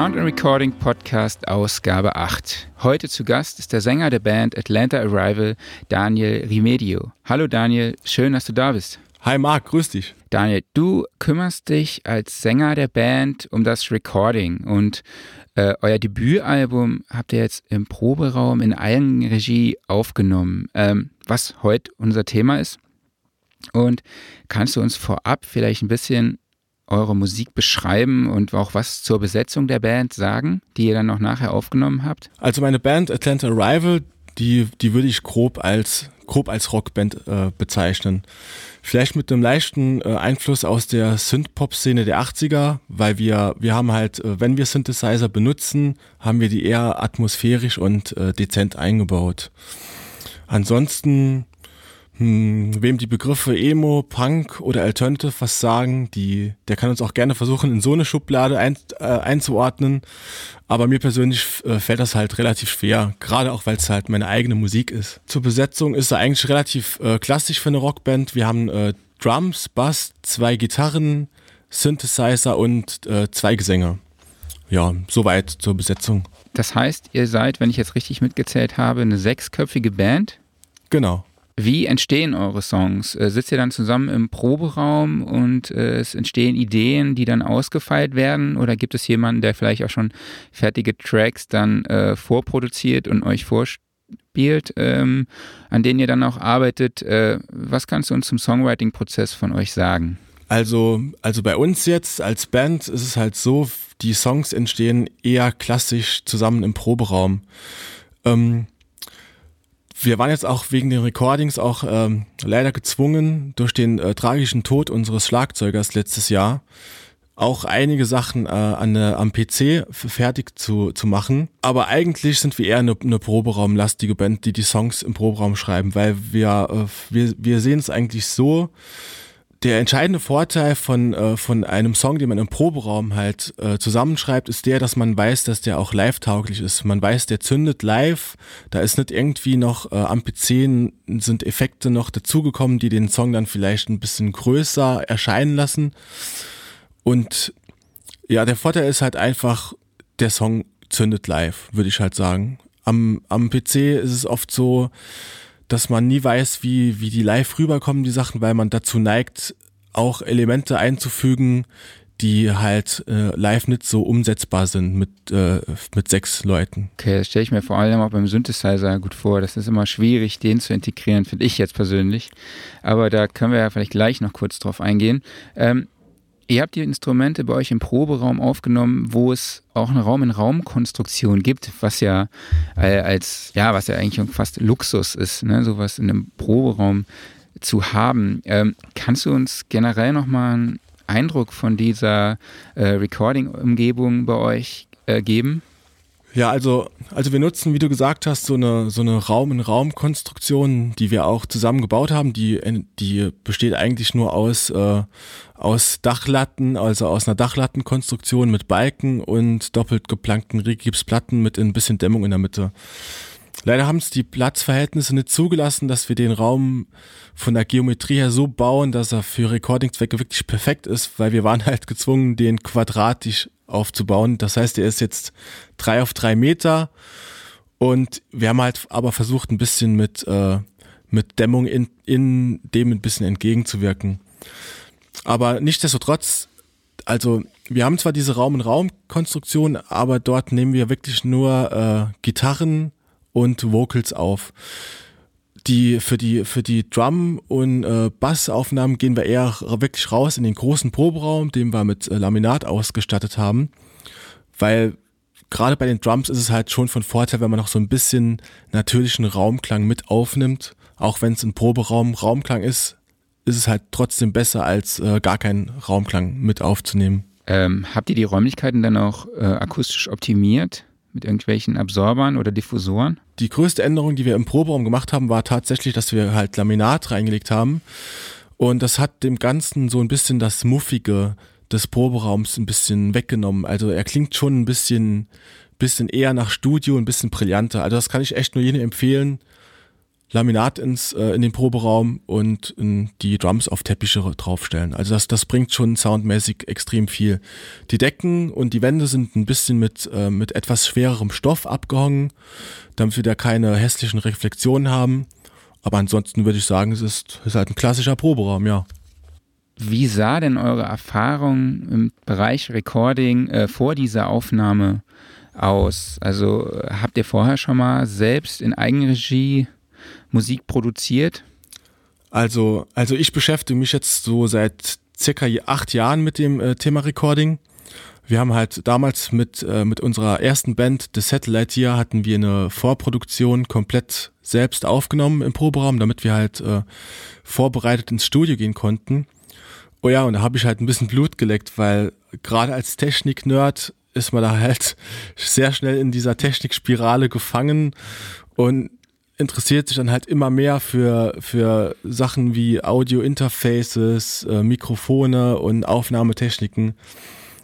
Sound and Recording Podcast Ausgabe 8. Heute zu Gast ist der Sänger der Band Atlanta Arrival, Daniel Rimedio. Hallo Daniel, schön, dass du da bist. Hi Marc, grüß dich. Daniel, du kümmerst dich als Sänger der Band um das Recording und äh, euer Debütalbum habt ihr jetzt im Proberaum in Eigenregie aufgenommen, ähm, was heute unser Thema ist. Und kannst du uns vorab vielleicht ein bisschen eure Musik beschreiben und auch was zur Besetzung der Band sagen, die ihr dann noch nachher aufgenommen habt? Also meine Band Atlanta Arrival, die, die würde ich grob als, grob als Rockband äh, bezeichnen. Vielleicht mit einem leichten äh, Einfluss aus der Synth-Pop-Szene der 80er, weil wir, wir haben halt, äh, wenn wir Synthesizer benutzen, haben wir die eher atmosphärisch und äh, dezent eingebaut. Ansonsten hm, wem die Begriffe Emo, Punk oder Alternative was sagen, die, der kann uns auch gerne versuchen, in so eine Schublade ein, äh, einzuordnen. Aber mir persönlich äh, fällt das halt relativ schwer, gerade auch weil es halt meine eigene Musik ist. Zur Besetzung ist er eigentlich relativ äh, klassisch für eine Rockband. Wir haben äh, Drums, Bass, zwei Gitarren, Synthesizer und äh, zwei Gesänge. Ja, soweit zur Besetzung. Das heißt, ihr seid, wenn ich jetzt richtig mitgezählt habe, eine sechsköpfige Band? Genau. Wie entstehen eure Songs? Äh, sitzt ihr dann zusammen im Proberaum und äh, es entstehen Ideen, die dann ausgefeilt werden? Oder gibt es jemanden, der vielleicht auch schon fertige Tracks dann äh, vorproduziert und euch vorspielt, ähm, an denen ihr dann auch arbeitet? Äh, was kannst du uns zum Songwriting-Prozess von euch sagen? Also, also bei uns jetzt als Band ist es halt so, die Songs entstehen eher klassisch zusammen im Proberaum. Ähm, wir waren jetzt auch wegen den Recordings auch ähm, leider gezwungen, durch den äh, tragischen Tod unseres Schlagzeugers letztes Jahr, auch einige Sachen äh, an, äh, am PC fertig zu, zu machen. Aber eigentlich sind wir eher eine, eine Proberaumlastige Band, die die Songs im Proberaum schreiben, weil wir, äh, wir, wir sehen es eigentlich so, der entscheidende Vorteil von, äh, von einem Song, den man im Proberaum halt äh, zusammenschreibt, ist der, dass man weiß, dass der auch live-tauglich ist. Man weiß, der zündet live. Da ist nicht irgendwie noch äh, am PC sind Effekte noch dazugekommen, die den Song dann vielleicht ein bisschen größer erscheinen lassen. Und ja, der Vorteil ist halt einfach, der Song zündet live, würde ich halt sagen. Am, am PC ist es oft so, dass man nie weiß, wie, wie die live rüberkommen, die Sachen, weil man dazu neigt, auch Elemente einzufügen, die halt äh, live nicht so umsetzbar sind mit, äh, mit sechs Leuten. Okay, das stelle ich mir vor allem auch beim Synthesizer gut vor. Das ist immer schwierig, den zu integrieren, finde ich jetzt persönlich. Aber da können wir ja vielleicht gleich noch kurz drauf eingehen. Ähm, Ihr habt die Instrumente bei euch im Proberaum aufgenommen, wo es auch eine Raum-in-Raum-Konstruktion gibt, was ja äh, als, ja, was ja eigentlich fast Luxus ist, ne? sowas in einem Proberaum zu haben. Ähm, kannst du uns generell nochmal einen Eindruck von dieser äh, Recording-Umgebung bei euch äh, geben? Ja, also, also wir nutzen, wie du gesagt hast, so eine, so eine Raum-in-Raum-Konstruktion, die wir auch zusammen gebaut haben. Die, die besteht eigentlich nur aus, äh, aus Dachlatten, also aus einer Dachlattenkonstruktion mit Balken und doppelt geplankten Rigipsplatten mit ein bisschen Dämmung in der Mitte. Leider haben es die Platzverhältnisse nicht zugelassen, dass wir den Raum von der Geometrie her so bauen, dass er für Recording-Zwecke wirklich perfekt ist, weil wir waren halt gezwungen, den quadratisch aufzubauen. Das heißt, er ist jetzt drei auf drei Meter und wir haben halt aber versucht, ein bisschen mit, äh, mit Dämmung in, in dem ein bisschen entgegenzuwirken. Aber nichtsdestotrotz, also wir haben zwar diese Raum-in-Raum-Konstruktion, aber dort nehmen wir wirklich nur äh, Gitarren und Vocals auf. Die für die für die Drum und äh, Bassaufnahmen gehen wir eher wirklich raus in den großen Proberaum, den wir mit äh, Laminat ausgestattet haben, weil gerade bei den Drums ist es halt schon von Vorteil, wenn man noch so ein bisschen natürlichen Raumklang mit aufnimmt, auch wenn es ein Proberaum Raumklang ist, ist es halt trotzdem besser als äh, gar keinen Raumklang mit aufzunehmen. Ähm, habt ihr die Räumlichkeiten dann auch äh, akustisch optimiert? mit irgendwelchen Absorbern oder Diffusoren? Die größte Änderung, die wir im Proberaum gemacht haben, war tatsächlich, dass wir halt Laminat reingelegt haben. Und das hat dem Ganzen so ein bisschen das Muffige des Proberaums ein bisschen weggenommen. Also er klingt schon ein bisschen, bisschen eher nach Studio, ein bisschen brillanter. Also das kann ich echt nur jedem empfehlen. Laminat ins, äh, in den Proberaum und in die Drums auf Teppiche draufstellen. Also das, das bringt schon soundmäßig extrem viel. Die Decken und die Wände sind ein bisschen mit, äh, mit etwas schwererem Stoff abgehangen, damit wir da keine hässlichen Reflexionen haben. Aber ansonsten würde ich sagen, es ist, ist halt ein klassischer Proberaum, ja. Wie sah denn eure Erfahrung im Bereich Recording äh, vor dieser Aufnahme aus? Also habt ihr vorher schon mal selbst in Eigenregie Musik produziert? Also, also ich beschäftige mich jetzt so seit circa acht Jahren mit dem äh, Thema Recording. Wir haben halt damals mit, äh, mit unserer ersten Band, The Satellite Year, hatten wir eine Vorproduktion komplett selbst aufgenommen im Proberaum, damit wir halt äh, vorbereitet ins Studio gehen konnten. Oh ja, und da habe ich halt ein bisschen Blut geleckt, weil gerade als Technik-Nerd ist man da halt sehr schnell in dieser Technikspirale gefangen und interessiert sich dann halt immer mehr für, für Sachen wie Audio-Interfaces, äh, Mikrofone und Aufnahmetechniken.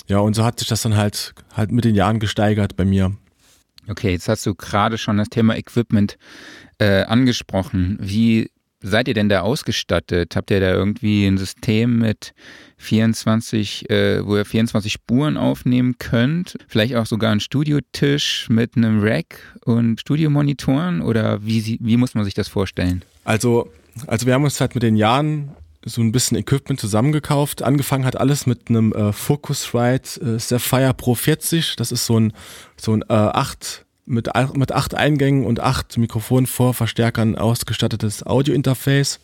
Ja, und so hat sich das dann halt, halt mit den Jahren gesteigert bei mir. Okay, jetzt hast du gerade schon das Thema Equipment äh, angesprochen. Wie seid ihr denn da ausgestattet? Habt ihr da irgendwie ein System mit 24, äh, wo ihr 24 Spuren aufnehmen könnt? Vielleicht auch sogar einen Studiotisch mit einem Rack und Studiomonitoren? Oder wie, wie muss man sich das vorstellen? Also, also wir haben uns halt mit den Jahren so ein bisschen Equipment zusammengekauft. Angefangen hat alles mit einem äh, Focusrite äh, Sapphire Pro 40. Das ist so ein, so ein äh, 8 mit, mit acht Eingängen und acht Mikrofonvorverstärkern ausgestattetes Audio-Interface.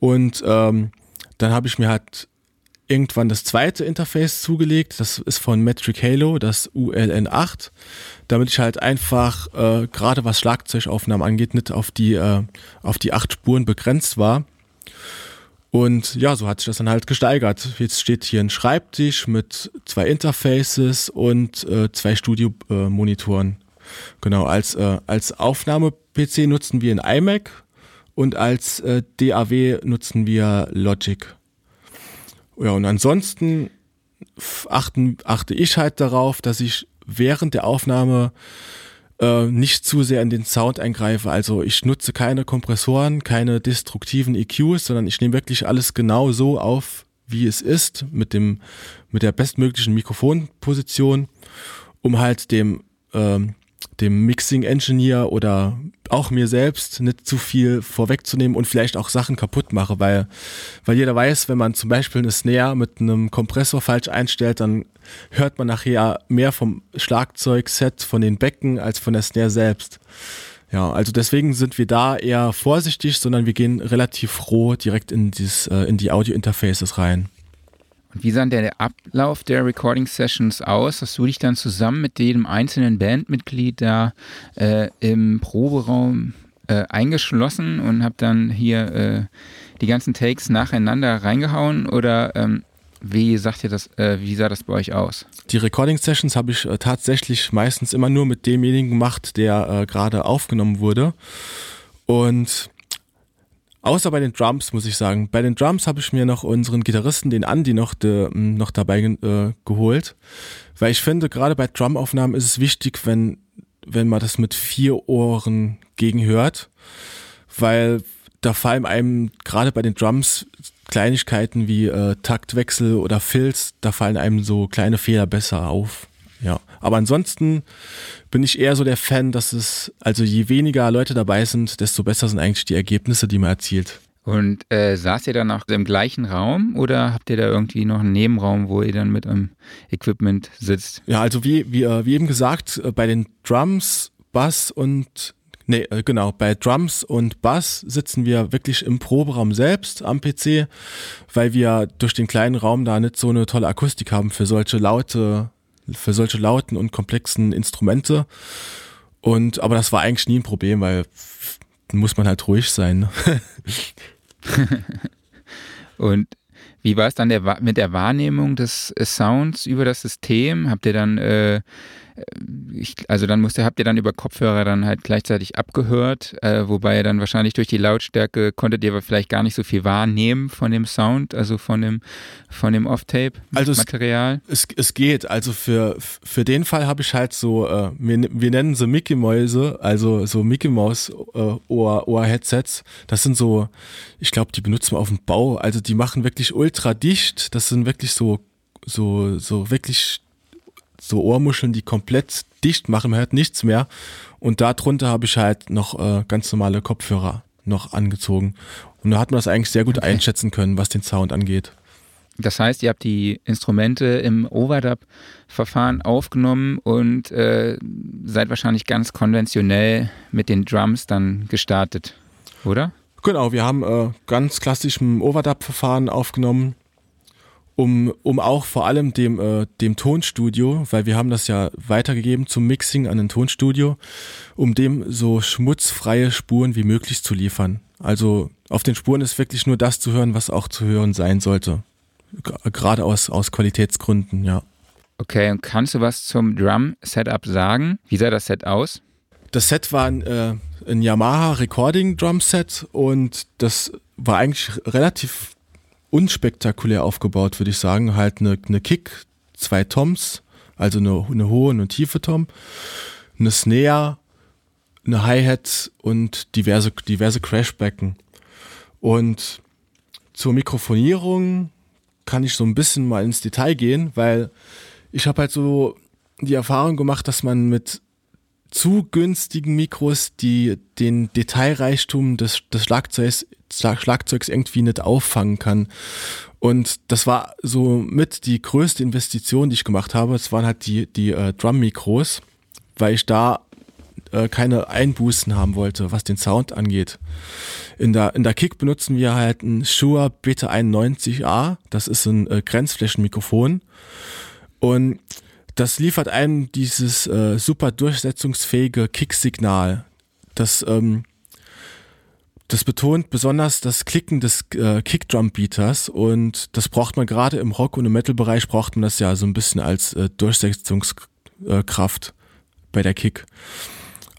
Und ähm, dann habe ich mir halt irgendwann das zweite Interface zugelegt. Das ist von Metric Halo, das ULN8, damit ich halt einfach äh, gerade was Schlagzeugaufnahmen angeht, nicht auf die äh, auf die acht Spuren begrenzt war. Und ja, so hat sich das dann halt gesteigert. Jetzt steht hier ein Schreibtisch mit zwei Interfaces und äh, zwei Studio-Monitoren. genau, als, äh, als Aufnahme-PC nutzen wir ein iMac und als äh, DAW nutzen wir Logic. Ja, und ansonsten achten, achte ich halt darauf, dass ich während der Aufnahme äh, nicht zu sehr in den Sound eingreife. Also ich nutze keine Kompressoren, keine destruktiven EQs, sondern ich nehme wirklich alles genau so auf, wie es ist, mit dem, mit der bestmöglichen Mikrofonposition, um halt dem, ähm, dem Mixing Engineer oder auch mir selbst nicht zu viel vorwegzunehmen und vielleicht auch Sachen kaputt mache, weil, weil jeder weiß, wenn man zum Beispiel eine Snare mit einem Kompressor falsch einstellt, dann hört man nachher mehr vom Schlagzeugset, von den Becken als von der Snare selbst. Ja, also deswegen sind wir da eher vorsichtig, sondern wir gehen relativ roh direkt in, dieses, äh, in die Audio-Interfaces rein. Und wie sah der Ablauf der Recording Sessions aus? Hast du dich dann zusammen mit jedem einzelnen Bandmitglied da äh, im Proberaum äh, eingeschlossen und habt dann hier äh, die ganzen Takes nacheinander reingehauen? Oder ähm, wie sagt ihr das, äh, wie sah das bei euch aus? Die Recording Sessions habe ich äh, tatsächlich meistens immer nur mit demjenigen gemacht, der äh, gerade aufgenommen wurde. Und Außer bei den Drums, muss ich sagen. Bei den Drums habe ich mir noch unseren Gitarristen, den Andy, noch, de, noch dabei äh, geholt. Weil ich finde, gerade bei Drumaufnahmen ist es wichtig, wenn, wenn man das mit vier Ohren gegenhört. Weil da fallen einem gerade bei den Drums Kleinigkeiten wie äh, Taktwechsel oder Filz, da fallen einem so kleine Fehler besser auf. Ja, aber ansonsten bin ich eher so der Fan, dass es, also je weniger Leute dabei sind, desto besser sind eigentlich die Ergebnisse, die man erzielt. Und äh, saßt ihr dann auch im gleichen Raum oder habt ihr da irgendwie noch einen Nebenraum, wo ihr dann mit eurem Equipment sitzt? Ja, also wie, wie, äh, wie eben gesagt, äh, bei den Drums, Bass und Nee, äh, genau. Bei Drums und Bass sitzen wir wirklich im Proberaum selbst am PC, weil wir durch den kleinen Raum da nicht so eine tolle Akustik haben für solche laute für solche lauten und komplexen Instrumente. Und aber das war eigentlich nie ein Problem, weil muss man halt ruhig sein. Ne? und wie war es dann der, mit der Wahrnehmung des Sounds über das System? Habt ihr dann äh, ich, also dann musste, habt ihr dann über Kopfhörer dann halt gleichzeitig abgehört, äh, wobei dann wahrscheinlich durch die Lautstärke konntet ihr aber vielleicht gar nicht so viel wahrnehmen von dem Sound, also von dem, von dem Off-Tape-Material. Also es, es, es, geht, also für, für den Fall habe ich halt so, äh, wir, wir nennen sie Mickey Mäuse, also so Mickey Maus äh. Das sind so, ich glaube, die benutzen wir auf dem Bau, also die machen wirklich ultra dicht, das sind wirklich so, so, so wirklich so Ohrmuscheln, die komplett dicht machen, man hört nichts mehr. Und darunter habe ich halt noch äh, ganz normale Kopfhörer noch angezogen. Und da hat man das eigentlich sehr gut okay. einschätzen können, was den Sound angeht. Das heißt, ihr habt die Instrumente im Overdub-Verfahren aufgenommen und äh, seid wahrscheinlich ganz konventionell mit den Drums dann gestartet, oder? Genau, wir haben äh, ganz klassisch im Overdub-Verfahren aufgenommen um, um auch vor allem dem, äh, dem Tonstudio, weil wir haben das ja weitergegeben zum Mixing an ein Tonstudio, um dem so schmutzfreie Spuren wie möglich zu liefern. Also auf den Spuren ist wirklich nur das zu hören, was auch zu hören sein sollte. Gerade aus, aus Qualitätsgründen, ja. Okay, und kannst du was zum Drum-Setup sagen? Wie sah das Set aus? Das Set war ein, äh, ein Yamaha Recording Drum Set und das war eigentlich relativ unspektakulär aufgebaut, würde ich sagen. Halt eine, eine Kick, zwei Toms, also eine, eine hohe und eine tiefe Tom, eine Snare, eine Hi-Hat und diverse, diverse Crashbecken. Und zur Mikrofonierung kann ich so ein bisschen mal ins Detail gehen, weil ich habe halt so die Erfahrung gemacht, dass man mit zu günstigen Mikros, die den Detailreichtum des, des Schlagzeugs, Schlagzeugs irgendwie nicht auffangen kann. Und das war so mit die größte Investition, die ich gemacht habe. Es waren halt die, die äh, Drum-Mikros, weil ich da äh, keine Einbußen haben wollte, was den Sound angeht. In der, in der Kick benutzen wir halt ein Shure Beta 91A. Das ist ein äh, Grenzflächenmikrofon. Und das liefert einem dieses äh, super durchsetzungsfähige Kick-Signal. Das, ähm, das betont besonders das Klicken des äh, Kickdrum-Beaters und das braucht man gerade im Rock- und im Metal-Bereich braucht man das ja so ein bisschen als äh, Durchsetzungskraft bei der Kick.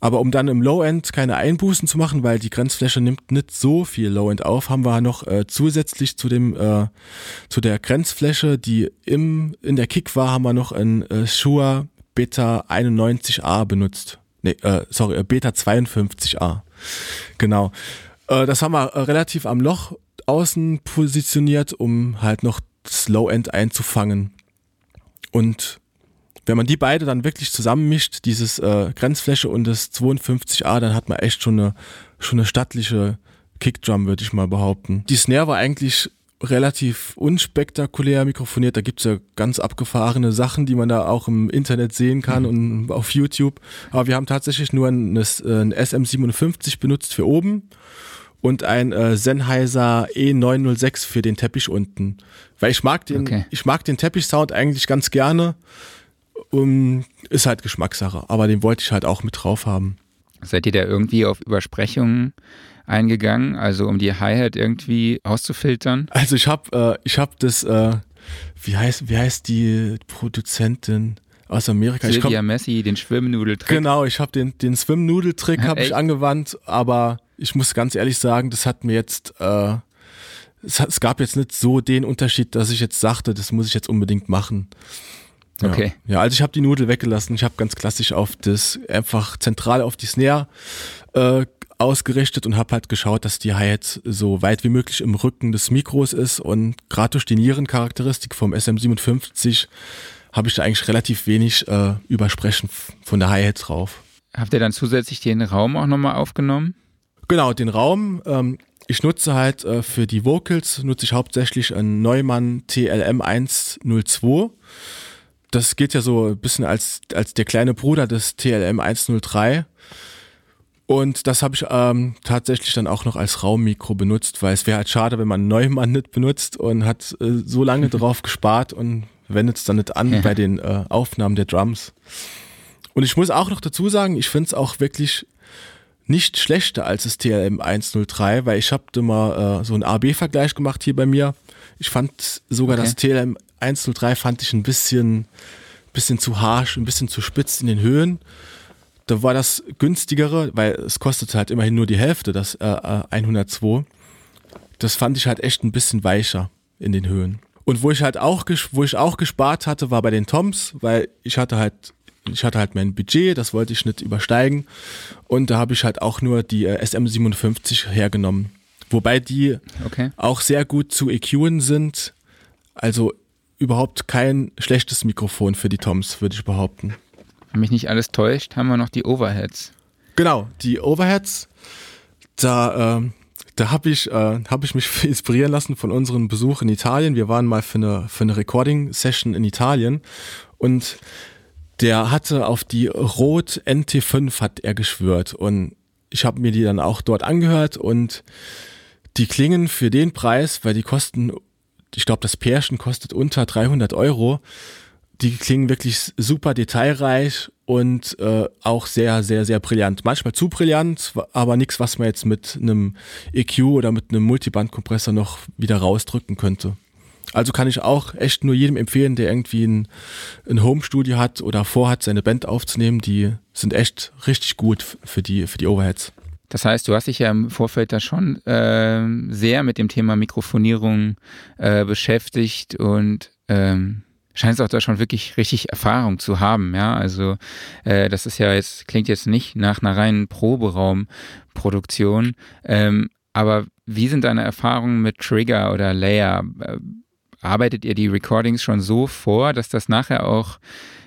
Aber um dann im Low-End keine Einbußen zu machen, weil die Grenzfläche nimmt nicht so viel Low-End auf, haben wir noch äh, zusätzlich zu dem äh, zu der Grenzfläche, die im in der Kick war, haben wir noch ein äh, Shure Beta 91A benutzt. Nee, äh, sorry, äh, Beta 52A. Genau. Äh, das haben wir äh, relativ am Loch außen positioniert, um halt noch das Low-End einzufangen. Und wenn man die beide dann wirklich zusammenmischt, dieses äh, Grenzfläche und das 52a, dann hat man echt schon eine, schon eine stattliche Kickdrum, würde ich mal behaupten. Die Snare war eigentlich relativ unspektakulär mikrofoniert. Da gibt's ja ganz abgefahrene Sachen, die man da auch im Internet sehen kann mhm. und auf YouTube. Aber wir haben tatsächlich nur ein, ein SM57 benutzt für oben und ein äh, Sennheiser E906 für den Teppich unten. Weil ich mag den, okay. ich mag den Teppichsound eigentlich ganz gerne. Um, ist halt Geschmackssache, aber den wollte ich halt auch mit drauf haben. Seid ihr da irgendwie auf Übersprechungen eingegangen, also um die Hi-Hat irgendwie auszufiltern? Also ich habe äh, ich habe das äh, wie heißt wie heißt die Produzentin aus Amerika? Sylvia komm, Messi, den Schwimmnudeltrick. Genau, ich habe den den Schwimmnudeltrick habe ich angewandt, aber ich muss ganz ehrlich sagen, das hat mir jetzt äh, es, es gab jetzt nicht so den Unterschied, dass ich jetzt sagte, das muss ich jetzt unbedingt machen. Ja. Okay. Ja, also ich habe die Nudel weggelassen. Ich habe ganz klassisch auf das einfach zentral auf die Snare äh, ausgerichtet und habe halt geschaut, dass die Hi-Hat so weit wie möglich im Rücken des Mikros ist und gerade durch die Nierencharakteristik vom SM57 habe ich da eigentlich relativ wenig äh, Übersprechen von der Hi-Hat drauf. Habt ihr dann zusätzlich den Raum auch nochmal aufgenommen? Genau, den Raum. Ähm, ich nutze halt äh, für die Vocals, nutze ich hauptsächlich einen Neumann TLM 102 das geht ja so ein bisschen als, als der kleine Bruder des TLM 103. Und das habe ich ähm, tatsächlich dann auch noch als Raummikro benutzt, weil es wäre halt schade, wenn man Neumann nicht benutzt und hat äh, so lange drauf gespart und wendet es dann nicht an ja. bei den äh, Aufnahmen der Drums. Und ich muss auch noch dazu sagen, ich finde es auch wirklich nicht schlechter als das TLM 103, weil ich habe mal äh, so einen AB-Vergleich gemacht hier bei mir. Ich fand sogar okay. das TLM 103 fand ich ein bisschen, bisschen zu harsch, ein bisschen zu spitz in den Höhen. Da war das günstigere, weil es kostet halt immerhin nur die Hälfte, das äh, 102. Äh, das fand ich halt echt ein bisschen weicher in den Höhen. Und wo ich halt auch, wo ich auch gespart hatte, war bei den Toms, weil ich hatte halt, ich hatte halt mein Budget, das wollte ich nicht übersteigen. Und da habe ich halt auch nur die äh, SM57 hergenommen. Wobei die okay. auch sehr gut zu EQen sind. Also überhaupt kein schlechtes Mikrofon für die Toms, würde ich behaupten. Wenn mich nicht alles täuscht, haben wir noch die Overheads. Genau, die Overheads. Da, äh, da habe ich, äh, hab ich mich inspirieren lassen von unserem Besuch in Italien. Wir waren mal für eine, für eine Recording-Session in Italien und der hatte auf die Rot NT5 hat er geschwört und ich habe mir die dann auch dort angehört und die klingen für den Preis, weil die kosten, ich glaube, das Pärchen kostet unter 300 Euro. Die klingen wirklich super detailreich und äh, auch sehr, sehr, sehr brillant. Manchmal zu brillant, aber nichts, was man jetzt mit einem EQ oder mit einem Multibandkompressor noch wieder rausdrücken könnte. Also kann ich auch echt nur jedem empfehlen, der irgendwie ein, ein Home-Studio hat oder vorhat, seine Band aufzunehmen. Die sind echt richtig gut für die, für die Overheads. Das heißt, du hast dich ja im Vorfeld da schon äh, sehr mit dem Thema Mikrofonierung äh, beschäftigt und ähm, scheinst auch da schon wirklich richtig Erfahrung zu haben, ja. Also äh, das ist ja jetzt, klingt jetzt nicht nach einer reinen Proberaumproduktion. Ähm, aber wie sind deine Erfahrungen mit Trigger oder Layer? Äh, arbeitet ihr die Recordings schon so vor, dass das nachher auch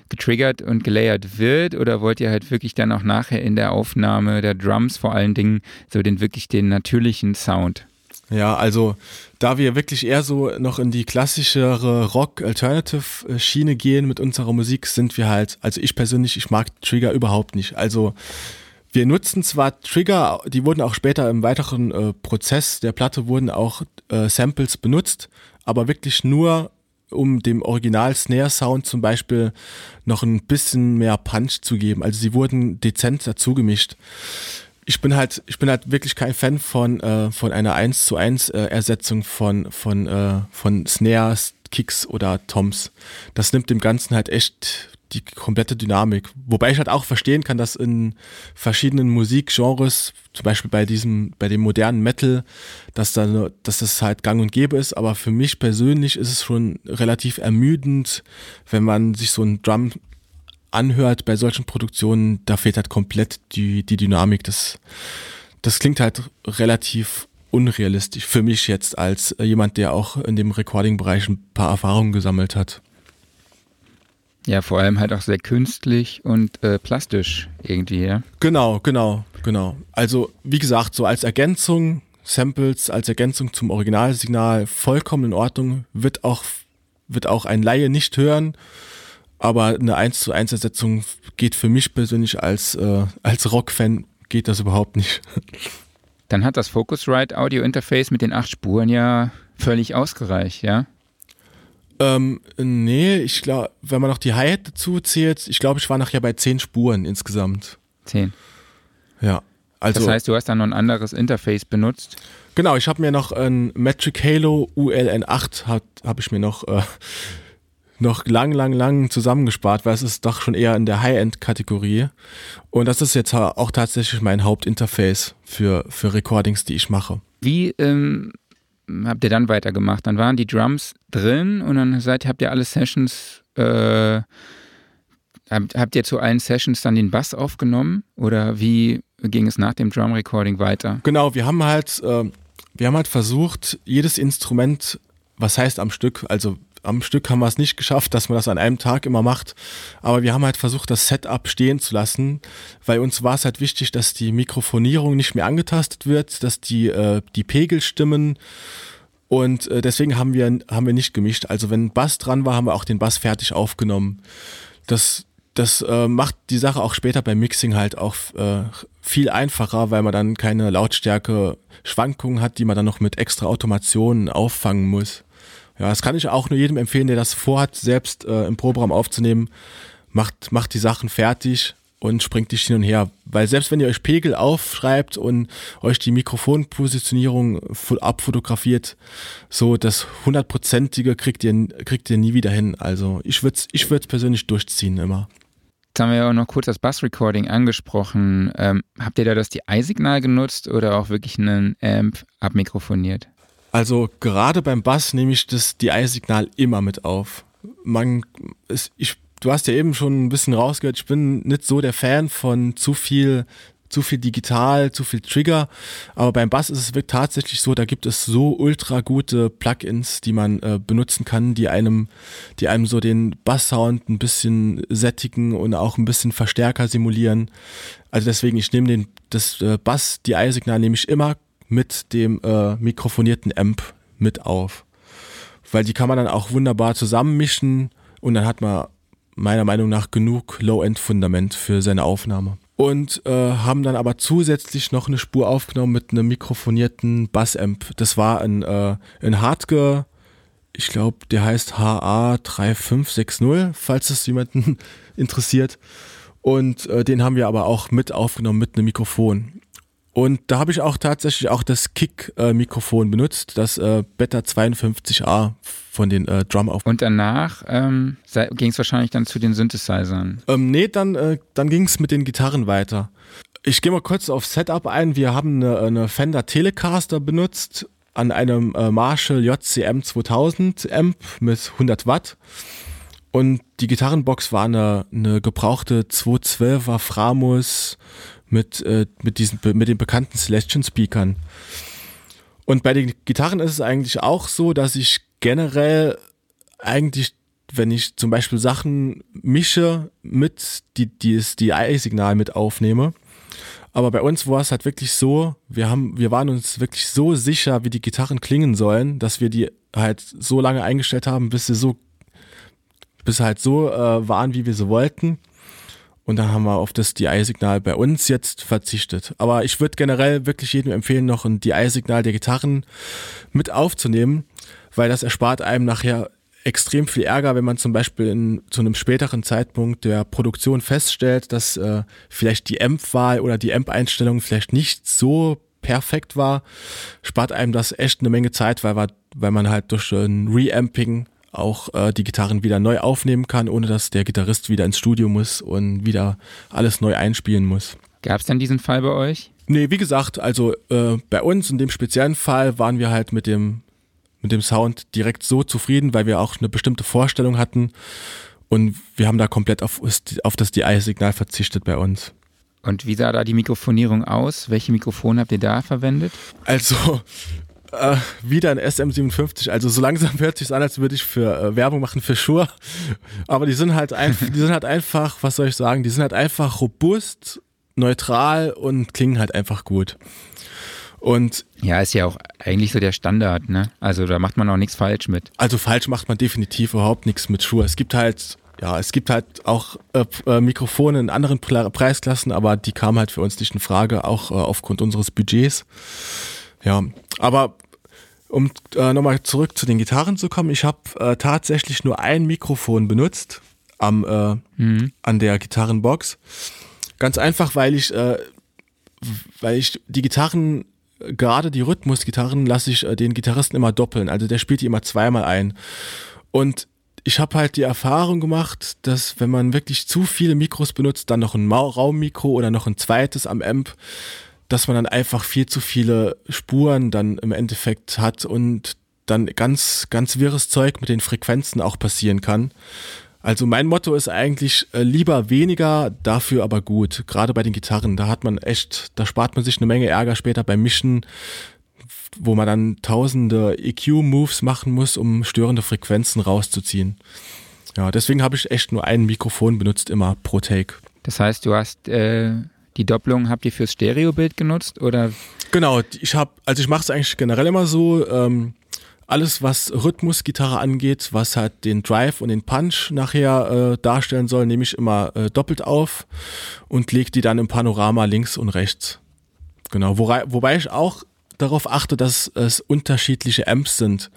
getriggert und gelayert wird oder wollt ihr halt wirklich dann auch nachher in der Aufnahme der Drums vor allen Dingen so den wirklich den natürlichen Sound? Ja, also da wir wirklich eher so noch in die klassischere Rock-Alternative-Schiene gehen mit unserer Musik, sind wir halt, also ich persönlich, ich mag Trigger überhaupt nicht. Also wir nutzen zwar Trigger, die wurden auch später im weiteren äh, Prozess der Platte wurden auch äh, Samples benutzt, aber wirklich nur um dem Original-Snare-Sound zum Beispiel noch ein bisschen mehr Punch zu geben. Also sie wurden dezent dazu gemischt. Ich bin halt, ich bin halt wirklich kein Fan von, äh, von einer 1 zu 1 äh, Ersetzung von, von, äh, von Snares, Kicks oder Toms. Das nimmt dem Ganzen halt echt die komplette Dynamik. Wobei ich halt auch verstehen kann, dass in verschiedenen Musikgenres, zum Beispiel bei diesem, bei dem modernen Metal, dass da, dass das halt gang und gäbe ist. Aber für mich persönlich ist es schon relativ ermüdend, wenn man sich so ein Drum anhört bei solchen Produktionen, da fehlt halt komplett die, die Dynamik. Das, das klingt halt relativ unrealistisch für mich jetzt als jemand, der auch in dem Recording-Bereich ein paar Erfahrungen gesammelt hat. Ja, vor allem halt auch sehr künstlich und äh, plastisch irgendwie, ja. Genau, genau, genau. Also, wie gesagt, so als Ergänzung, Samples als Ergänzung zum Originalsignal vollkommen in Ordnung, wird auch, wird auch ein Laie nicht hören, aber eine 1 zu 1 Ersetzung geht für mich persönlich als, äh, als Rock-Fan geht das überhaupt nicht. Dann hat das Focusrite Audio Interface mit den acht Spuren ja völlig ausgereicht, ja? Ähm, nee, ich glaube, wenn man noch die Hi-Hat dazu zählt, ich glaube, ich war nachher bei zehn Spuren insgesamt. Zehn. Ja. Also, das heißt, du hast dann noch ein anderes Interface benutzt? Genau, ich habe mir noch ein Metric Halo ULN8 habe ich mir noch äh, noch lang, lang, lang zusammengespart, weil es ist doch schon eher in der High-End-Kategorie. Und das ist jetzt auch tatsächlich mein Hauptinterface für, für Recordings, die ich mache. Wie ähm, habt ihr dann weitergemacht? Dann waren die Drums drin und dann seid, habt ihr alle Sessions, äh, habt, habt ihr zu allen Sessions dann den Bass aufgenommen oder wie ging es nach dem Drum Recording weiter? Genau, wir haben halt, äh, wir haben halt versucht, jedes Instrument, was heißt am Stück, also am Stück haben wir es nicht geschafft, dass man das an einem Tag immer macht. Aber wir haben halt versucht, das Setup stehen zu lassen, weil uns war es halt wichtig, dass die Mikrofonierung nicht mehr angetastet wird, dass die, äh, die Pegel stimmen. Und äh, deswegen haben wir, haben wir nicht gemischt. Also wenn Bass dran war, haben wir auch den Bass fertig aufgenommen. Das, das äh, macht die Sache auch später beim Mixing halt auch äh, viel einfacher, weil man dann keine Lautstärke Schwankungen hat, die man dann noch mit extra Automationen auffangen muss. Ja, das kann ich auch nur jedem empfehlen, der das vorhat, selbst äh, im Proberaum aufzunehmen. Macht, macht die Sachen fertig und springt nicht hin und her. Weil selbst wenn ihr euch Pegel aufschreibt und euch die Mikrofonpositionierung abfotografiert, so das hundertprozentige kriegt ihr, kriegt ihr nie wieder hin. Also ich würde es ich würd's persönlich durchziehen immer. Jetzt haben wir ja auch noch kurz das Bass-Recording angesprochen. Ähm, habt ihr da das DI-Signal genutzt oder auch wirklich einen Amp abmikrofoniert? Also gerade beim Bass nehme ich das DI-Signal immer mit auf. Man, es, ich du hast ja eben schon ein bisschen rausgehört, ich bin nicht so der Fan von zu viel zu viel digital, zu viel Trigger. Aber beim Bass ist es wirklich tatsächlich so, da gibt es so ultra gute Plugins, die man äh, benutzen kann, die einem, die einem so den Bass-Sound ein bisschen sättigen und auch ein bisschen Verstärker simulieren. Also deswegen, ich nehme den, das äh, Bass-DI-Signal nehme ich immer mit dem äh, mikrofonierten Amp mit auf. Weil die kann man dann auch wunderbar zusammenmischen und dann hat man meiner Meinung nach genug Low-End-Fundament für seine Aufnahme. Und äh, haben dann aber zusätzlich noch eine Spur aufgenommen mit einem mikrofonierten Bassamp. Das war ein, äh, ein Hartge, ich glaube, der heißt HA3560, falls es jemanden interessiert. Und äh, den haben wir aber auch mit aufgenommen mit einem Mikrofon. Und da habe ich auch tatsächlich auch das Kick-Mikrofon benutzt, das äh, Beta 52A von den äh, Drum auf. Und danach ähm, ging es wahrscheinlich dann zu den Synthesizern. Ähm, nee, dann, äh, dann ging es mit den Gitarren weiter. Ich gehe mal kurz auf Setup ein. Wir haben eine, eine Fender Telecaster benutzt an einem äh, Marshall JCM 2000 Amp mit 100 Watt. Und die Gitarrenbox war eine, eine gebrauchte 212er Framus mit, äh, mit, diesen, mit den bekannten Celestion-Speakern. Und bei den Gitarren ist es eigentlich auch so, dass ich generell eigentlich, wenn ich zum Beispiel Sachen mische, mit die, die das DI-Signal mit aufnehme. Aber bei uns war es halt wirklich so, wir haben, wir waren uns wirklich so sicher, wie die Gitarren klingen sollen, dass wir die halt so lange eingestellt haben, bis sie so, bis halt so äh, waren, wie wir sie wollten. Und dann haben wir auf das DI-Signal bei uns jetzt verzichtet. Aber ich würde generell wirklich jedem empfehlen, noch ein DI-Signal der Gitarren mit aufzunehmen, weil das erspart einem nachher extrem viel Ärger, wenn man zum Beispiel in, zu einem späteren Zeitpunkt der Produktion feststellt, dass äh, vielleicht die Amp-Wahl oder die Amp-Einstellung vielleicht nicht so perfekt war, spart einem das echt eine Menge Zeit, weil, weil man halt durch ein Reamping auch äh, die Gitarren wieder neu aufnehmen kann, ohne dass der Gitarrist wieder ins Studio muss und wieder alles neu einspielen muss. Gab es denn diesen Fall bei euch? Nee, wie gesagt, also äh, bei uns in dem speziellen Fall waren wir halt mit dem, mit dem Sound direkt so zufrieden, weil wir auch eine bestimmte Vorstellung hatten und wir haben da komplett auf, auf das DI-Signal verzichtet bei uns. Und wie sah da die Mikrofonierung aus? Welche Mikrofone habt ihr da verwendet? Also, äh, wieder ein SM57. Also so langsam hört sich an, als würde ich für äh, Werbung machen für Schuhe. Aber die sind halt einfach, die sind halt einfach, was soll ich sagen, die sind halt einfach robust, neutral und klingen halt einfach gut. Und ja, ist ja auch eigentlich so der Standard, ne? Also da macht man auch nichts falsch mit. Also falsch macht man definitiv überhaupt nichts mit Schuhe. Es gibt halt ja, es gibt halt auch äh, äh Mikrofone in anderen Preisklassen, aber die kamen halt für uns nicht in Frage, auch äh, aufgrund unseres Budgets. Ja, aber um äh, nochmal zurück zu den Gitarren zu kommen, ich habe äh, tatsächlich nur ein Mikrofon benutzt am, äh, mhm. an der Gitarrenbox. Ganz einfach, weil ich, äh, weil ich die Gitarren, gerade die Rhythmusgitarren, lasse ich äh, den Gitarristen immer doppeln. Also der spielt die immer zweimal ein. Und ich habe halt die Erfahrung gemacht, dass wenn man wirklich zu viele Mikros benutzt, dann noch ein Raummikro oder noch ein zweites am Amp, dass man dann einfach viel zu viele Spuren dann im Endeffekt hat und dann ganz, ganz wirres Zeug mit den Frequenzen auch passieren kann. Also mein Motto ist eigentlich äh, lieber weniger, dafür aber gut. Gerade bei den Gitarren, da hat man echt, da spart man sich eine Menge Ärger später beim Mischen, wo man dann tausende EQ-Moves machen muss, um störende Frequenzen rauszuziehen. Ja, deswegen habe ich echt nur ein Mikrofon benutzt, immer pro Take. Das heißt, du hast äh, die Doppelung habt ihr fürs Stereobild genutzt oder? Genau, ich habe, also ich mache es eigentlich generell immer so. Ähm, alles, was Rhythmusgitarre angeht, was halt den Drive und den Punch nachher äh, darstellen soll, nehme ich immer äh, doppelt auf und lege die dann im Panorama links und rechts. Genau, wobei, wobei ich auch darauf achte, dass es unterschiedliche Amps sind.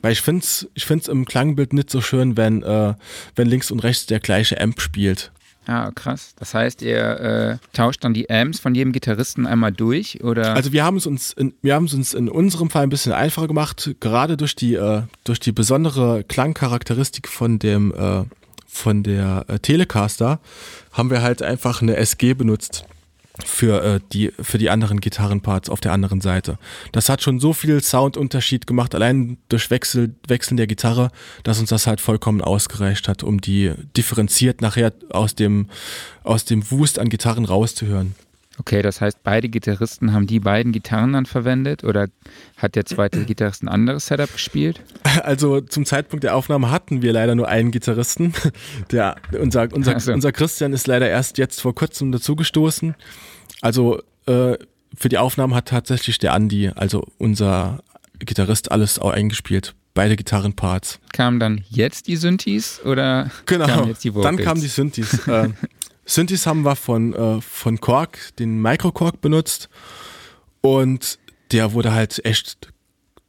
Weil ich finde es ich find's im Klangbild nicht so schön, wenn, äh, wenn links und rechts der gleiche Amp spielt. Ah, krass. Das heißt, ihr äh, tauscht dann die Amps von jedem Gitarristen einmal durch, oder? Also wir haben es uns, in, wir haben es uns in unserem Fall ein bisschen einfacher gemacht, gerade durch die äh, durch die besondere Klangcharakteristik von dem äh, von der äh, Telecaster haben wir halt einfach eine SG benutzt für äh, die für die anderen Gitarrenparts auf der anderen Seite. Das hat schon so viel Soundunterschied gemacht, allein durch Wechsel Wechseln der Gitarre, dass uns das halt vollkommen ausgereicht hat, um die differenziert nachher aus dem aus dem Wust an Gitarren rauszuhören. Okay, das heißt, beide Gitarristen haben die beiden Gitarren dann verwendet oder hat der zweite Gitarrist ein anderes Setup gespielt? Also zum Zeitpunkt der Aufnahme hatten wir leider nur einen Gitarristen. Der, unser, unser, so. unser Christian ist leider erst jetzt vor kurzem dazugestoßen. Also äh, für die Aufnahme hat tatsächlich der Andi, also unser Gitarrist, alles auch eingespielt. Beide Gitarrenparts. Kamen dann jetzt die Synthes oder genau, kamen jetzt die Vocals? Dann kamen die Synthes. äh, Synthes haben wir von, äh, von Korg, den Microkorg benutzt. Und der wurde halt echt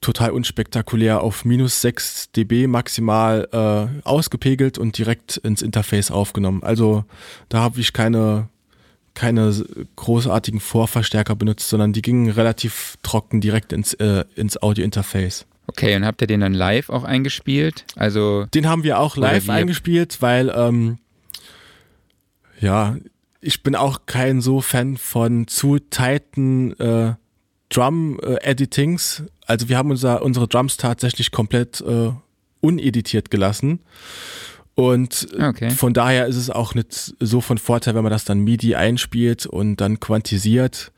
total unspektakulär auf minus 6 dB maximal äh, ausgepegelt und direkt ins Interface aufgenommen. Also da habe ich keine, keine großartigen Vorverstärker benutzt, sondern die gingen relativ trocken direkt ins, äh, ins Audio-Interface. Okay, und habt ihr den dann live auch eingespielt? Also den haben wir auch live eingespielt, weil ähm, ja, ich bin auch kein so Fan von zu tighten äh, Drum-Editings. also wir haben unser, unsere Drums tatsächlich komplett äh, uneditiert gelassen. Und okay. von daher ist es auch nicht so von Vorteil, wenn man das dann MIDI einspielt und dann quantisiert.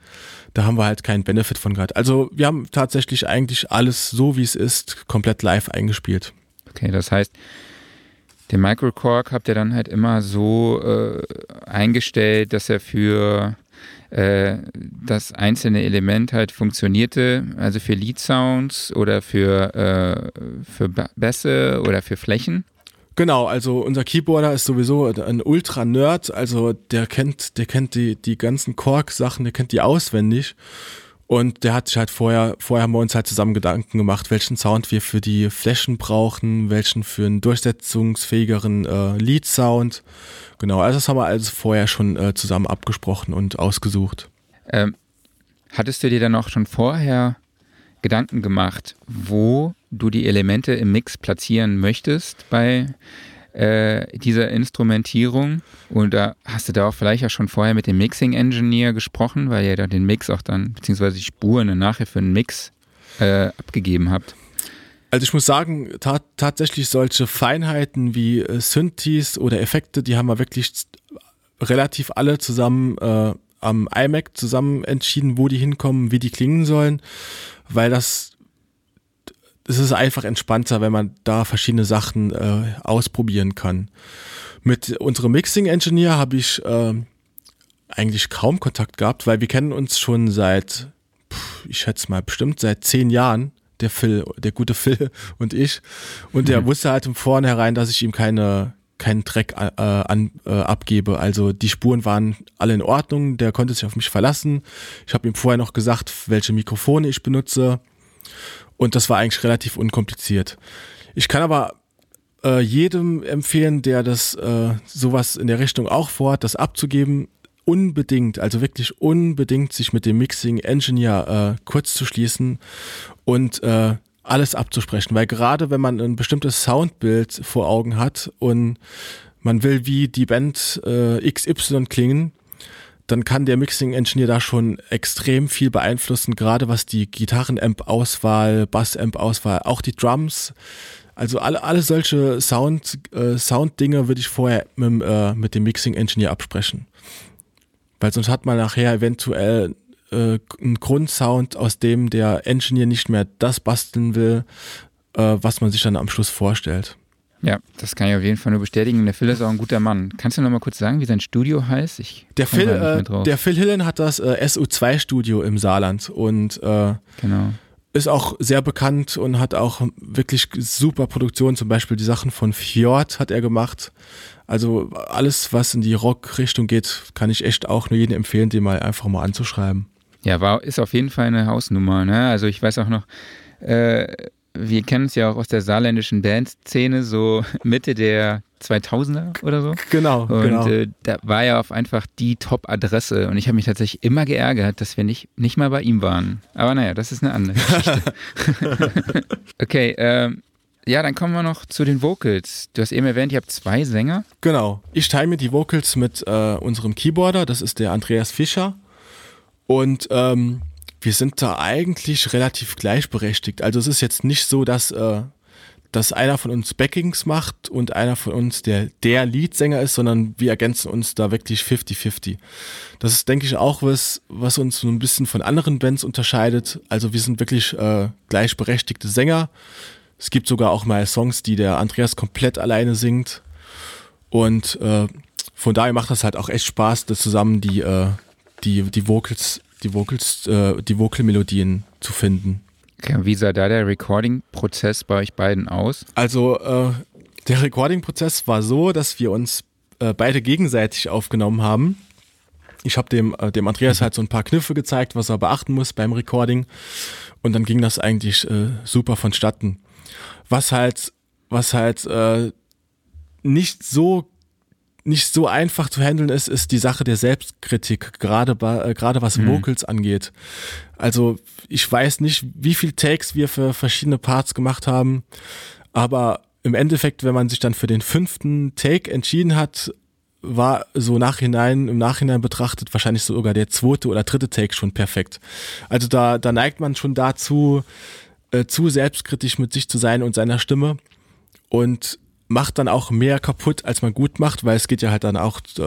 Da haben wir halt keinen Benefit von gehabt. Also wir haben tatsächlich eigentlich alles so, wie es ist, komplett live eingespielt. Okay, das heißt, den Microcork habt ihr dann halt immer so äh, eingestellt, dass er für äh, das einzelne Element halt funktionierte, also für Lead Sounds oder für, äh, für Bässe oder für Flächen. Genau, also unser Keyboarder ist sowieso ein Ultra-Nerd, also der kennt, der kennt die, die ganzen Korg-Sachen, der kennt die auswendig. Und der hat sich halt vorher, vorher haben wir uns halt zusammen Gedanken gemacht, welchen Sound wir für die Flächen brauchen, welchen für einen durchsetzungsfähigeren äh, Lead-Sound. Genau, also das haben wir alles vorher schon äh, zusammen abgesprochen und ausgesucht. Ähm, hattest du dir dann auch schon vorher Gedanken gemacht, wo du die Elemente im Mix platzieren möchtest bei äh, dieser Instrumentierung. Und da hast du da auch vielleicht ja schon vorher mit dem Mixing Engineer gesprochen, weil ihr da den Mix auch dann, beziehungsweise die Spuren nachher für einen Mix äh, abgegeben habt. Also ich muss sagen, ta tatsächlich solche Feinheiten wie äh, Synthes oder Effekte, die haben wir wirklich relativ alle zusammen äh, am iMac zusammen entschieden, wo die hinkommen, wie die klingen sollen, weil das es ist einfach entspannter, wenn man da verschiedene Sachen äh, ausprobieren kann. Mit unserem Mixing Engineer habe ich äh, eigentlich kaum Kontakt gehabt, weil wir kennen uns schon seit, ich schätze mal, bestimmt seit zehn Jahren, der Phil, der gute Phil und ich. Und der mhm. wusste halt im Vornherein, dass ich ihm keine, keinen Dreck äh, an, äh, abgebe. Also die Spuren waren alle in Ordnung, der konnte sich auf mich verlassen. Ich habe ihm vorher noch gesagt, welche Mikrofone ich benutze. Und das war eigentlich relativ unkompliziert. Ich kann aber äh, jedem empfehlen, der das äh, sowas in der Richtung auch vorhat, das abzugeben, unbedingt, also wirklich unbedingt sich mit dem Mixing Engineer äh, kurz zu schließen und äh, alles abzusprechen, weil gerade wenn man ein bestimmtes Soundbild vor Augen hat und man will wie die Band äh, XY klingen, dann kann der Mixing Engineer da schon extrem viel beeinflussen, gerade was die Gitarrenamp-Auswahl, Bass-Amp-Auswahl, auch die Drums. Also alle, alle solche Sound, äh, Sound-Dinge würde ich vorher mit, äh, mit dem Mixing Engineer absprechen. Weil sonst hat man nachher eventuell äh, einen Grundsound, aus dem der Engineer nicht mehr das basteln will, äh, was man sich dann am Schluss vorstellt. Ja, das kann ich auf jeden Fall nur bestätigen. Der Phil ist auch ein guter Mann. Kannst du noch mal kurz sagen, wie sein Studio heißt? Ich der, Phil, äh, der Phil Hillen hat das äh, SU2-Studio im Saarland und äh, genau. ist auch sehr bekannt und hat auch wirklich super Produktionen. Zum Beispiel die Sachen von Fjord hat er gemacht. Also alles, was in die Rock-Richtung geht, kann ich echt auch nur jedem empfehlen, den mal einfach mal anzuschreiben. Ja, war, ist auf jeden Fall eine Hausnummer. Ne? Also ich weiß auch noch, äh, wir kennen es ja auch aus der saarländischen Bandszene, so Mitte der 2000er oder so. Genau, Und genau. äh, da war ja auf einfach die Top-Adresse. Und ich habe mich tatsächlich immer geärgert, dass wir nicht, nicht mal bei ihm waren. Aber naja, das ist eine andere Geschichte. okay, ähm, ja, dann kommen wir noch zu den Vocals. Du hast eben erwähnt, ihr habt zwei Sänger. Genau. Ich teile mir die Vocals mit äh, unserem Keyboarder, das ist der Andreas Fischer. Und ähm, wir sind da eigentlich relativ gleichberechtigt. Also es ist jetzt nicht so, dass, äh, dass einer von uns Backings macht und einer von uns der, der Leadsänger ist, sondern wir ergänzen uns da wirklich 50-50. Das ist, denke ich, auch was, was uns so ein bisschen von anderen Bands unterscheidet. Also wir sind wirklich äh, gleichberechtigte Sänger. Es gibt sogar auch mal Songs, die der Andreas komplett alleine singt. Und äh, von daher macht das halt auch echt Spaß, das zusammen die, äh, die, die Vocals, die Vocals, äh, die Vocalmelodien zu finden. Okay, wie sah da der Recording-Prozess bei euch beiden aus? Also äh, der Recording-Prozess war so, dass wir uns äh, beide gegenseitig aufgenommen haben. Ich habe dem, äh, dem Andreas halt so ein paar Kniffe gezeigt, was er beachten muss beim Recording. Und dann ging das eigentlich äh, super vonstatten. Was halt, was halt äh, nicht so nicht so einfach zu handeln ist, ist die Sache der Selbstkritik, gerade bei, äh, gerade was Mhm. Vocals angeht. Also ich weiß nicht, wie viel Takes wir für verschiedene Parts gemacht haben, aber im Endeffekt, wenn man sich dann für den fünften Take entschieden hat, war so nachhinein, im Nachhinein betrachtet wahrscheinlich sogar der zweite oder dritte Take schon perfekt. Also da, da neigt man schon dazu, äh, zu selbstkritisch mit sich zu sein und seiner Stimme und macht dann auch mehr kaputt, als man gut macht, weil es geht ja halt dann auch äh,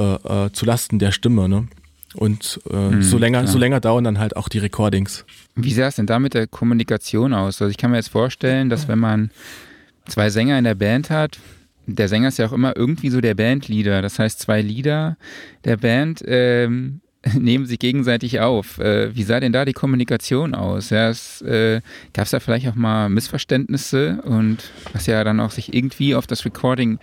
äh, zu Lasten der Stimme, ne? Und äh, so länger, so länger dauern dann halt auch die Recordings. Wie sah es denn da mit der Kommunikation aus? Also ich kann mir jetzt vorstellen, dass wenn man zwei Sänger in der Band hat, der Sänger ist ja auch immer irgendwie so der Bandleader. Das heißt, zwei Lieder der Band ähm, nehmen sich gegenseitig auf. Äh, wie sah denn da die Kommunikation aus? Ja, äh, Gab es da vielleicht auch mal Missverständnisse und was ja dann auch sich irgendwie auf das Recording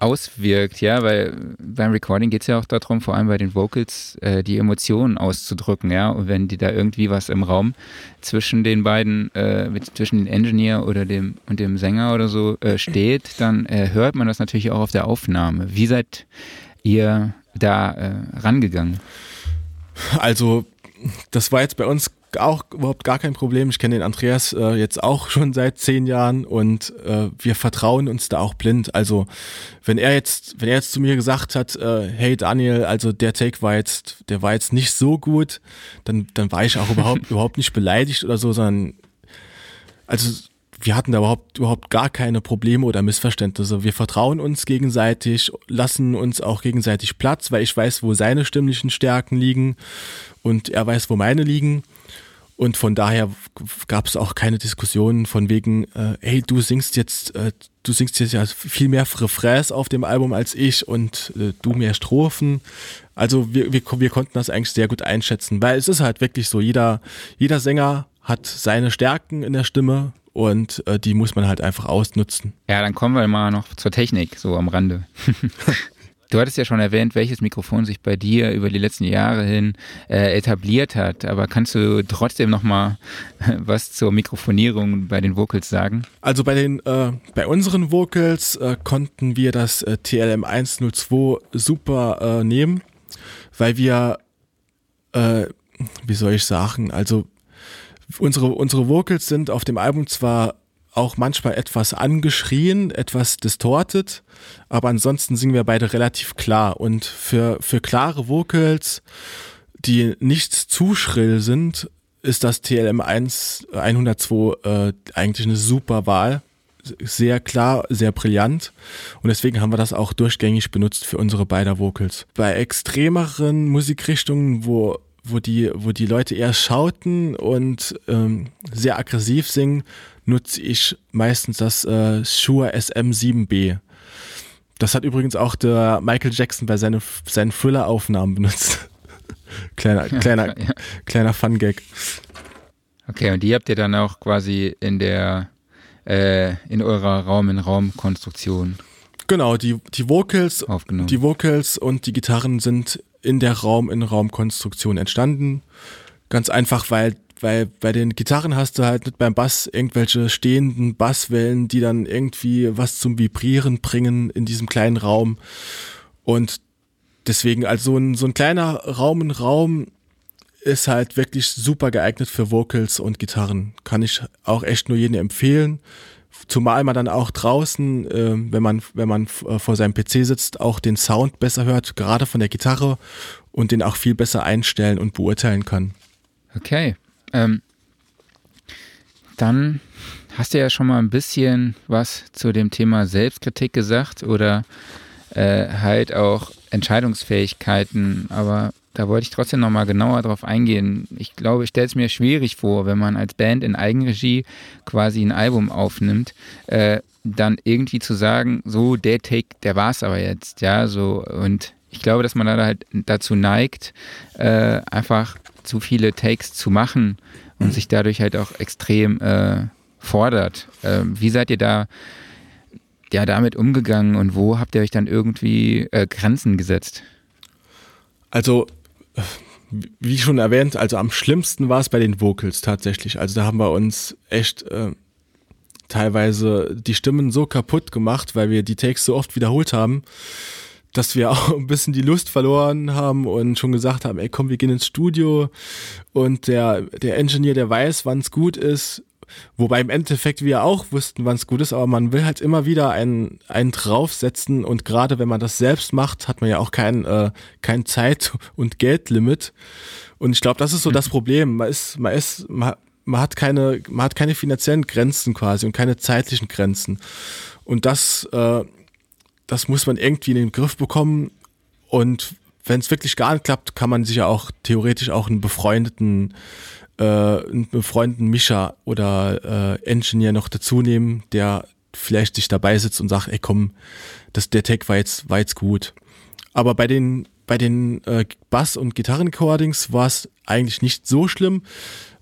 auswirkt, ja, weil beim Recording geht es ja auch darum, vor allem bei den Vocals, äh, die Emotionen auszudrücken, ja, und wenn die da irgendwie was im Raum zwischen den beiden, äh, mit, zwischen dem Engineer oder dem und dem Sänger oder so äh, steht, dann äh, hört man das natürlich auch auf der Aufnahme. Wie seid ihr da rangegangen? Also das war jetzt bei uns auch überhaupt gar kein Problem. Ich kenne den Andreas äh, jetzt auch schon seit zehn Jahren und äh, wir vertrauen uns da auch blind. Also wenn er jetzt, wenn er jetzt zu mir gesagt hat, äh, hey Daniel, also der Take war jetzt, der war jetzt nicht so gut, dann, dann war ich auch überhaupt überhaupt nicht beleidigt oder so, sondern also wir hatten da überhaupt, überhaupt gar keine Probleme oder Missverständnisse. Wir vertrauen uns gegenseitig, lassen uns auch gegenseitig Platz, weil ich weiß, wo seine stimmlichen Stärken liegen und er weiß, wo meine liegen. Und von daher gab es auch keine Diskussionen von wegen, äh, hey, du singst jetzt, äh, du singst jetzt ja viel mehr Refrains auf dem Album als ich und äh, du mehr Strophen. Also wir, wir, wir konnten das eigentlich sehr gut einschätzen, weil es ist halt wirklich so, jeder, jeder Sänger hat seine Stärken in der Stimme und äh, die muss man halt einfach ausnutzen. Ja, dann kommen wir mal noch zur Technik, so am Rande. Du hattest ja schon erwähnt, welches Mikrofon sich bei dir über die letzten Jahre hin äh, etabliert hat, aber kannst du trotzdem noch mal was zur Mikrofonierung bei den Vocals sagen? Also bei den äh, bei unseren Vocals äh, konnten wir das äh, TLM 102 super äh, nehmen, weil wir äh, wie soll ich sagen, also unsere unsere Vocals sind auf dem Album zwar auch manchmal etwas angeschrien, etwas distortet, aber ansonsten singen wir beide relativ klar. Und für, für klare Vocals, die nicht zu schrill sind, ist das TLM 1 102 äh, eigentlich eine super Wahl. Sehr klar, sehr brillant. Und deswegen haben wir das auch durchgängig benutzt für unsere beiden Vocals. Bei extremeren Musikrichtungen, wo wo die, wo die Leute eher schauten und ähm, sehr aggressiv singen, nutze ich meistens das äh, Shure SM7B. Das hat übrigens auch der Michael Jackson bei seine, seinen Thriller-Aufnahmen benutzt. kleiner, kleiner, ja. kleiner Fun-Gag. Okay, und die habt ihr dann auch quasi in der, äh, in eurer Raum-in-Raum-Konstruktion Genau, die, die Vocals, die Vocals und die Gitarren sind in der Raum-in-Raum-Konstruktion entstanden. Ganz einfach, weil weil bei den Gitarren hast du halt nicht beim Bass irgendwelche stehenden Basswellen, die dann irgendwie was zum Vibrieren bringen in diesem kleinen Raum. Und deswegen, also so ein, so ein kleiner Raum in Raum ist halt wirklich super geeignet für Vocals und Gitarren. Kann ich auch echt nur jedem empfehlen. Zumal man dann auch draußen, äh, wenn man, wenn man äh, vor seinem PC sitzt, auch den Sound besser hört, gerade von der Gitarre und den auch viel besser einstellen und beurteilen kann. Okay. Ähm, dann hast du ja schon mal ein bisschen was zu dem Thema Selbstkritik gesagt oder äh, halt auch Entscheidungsfähigkeiten, aber da wollte ich trotzdem nochmal genauer drauf eingehen. Ich glaube, ich stelle es mir schwierig vor, wenn man als Band in Eigenregie quasi ein Album aufnimmt, äh, dann irgendwie zu sagen, so der Take, der war es aber jetzt, ja, so und ich glaube, dass man da halt dazu neigt, äh, einfach zu viele Takes zu machen und sich dadurch halt auch extrem äh, fordert. Ähm, wie seid ihr da ja damit umgegangen und wo habt ihr euch dann irgendwie äh, Grenzen gesetzt? Also wie schon erwähnt, also am schlimmsten war es bei den Vocals tatsächlich. Also da haben wir uns echt äh, teilweise die Stimmen so kaputt gemacht, weil wir die Takes so oft wiederholt haben, dass wir auch ein bisschen die Lust verloren haben und schon gesagt haben, ey komm, wir gehen ins Studio und der, der Engineer, der weiß, wann es gut ist, Wobei im Endeffekt wir auch wussten, wann es gut ist, aber man will halt immer wieder einen, einen draufsetzen und gerade wenn man das selbst macht, hat man ja auch kein, äh, kein Zeit- und Geldlimit. Und ich glaube, das ist so das Problem. Man ist, man ist, man, man hat keine, man hat keine finanziellen Grenzen quasi und keine zeitlichen Grenzen. Und das, äh, das muss man irgendwie in den Griff bekommen. Und wenn es wirklich gar nicht klappt, kann man sich ja auch theoretisch auch einen befreundeten einen befreundeten Mischer oder äh, Engineer noch dazu nehmen, der vielleicht sich dabei sitzt und sagt, ey komm, das, der Tag war jetzt, war jetzt gut. Aber bei den, bei den äh, Bass- und Gitarren-Recordings war es eigentlich nicht so schlimm,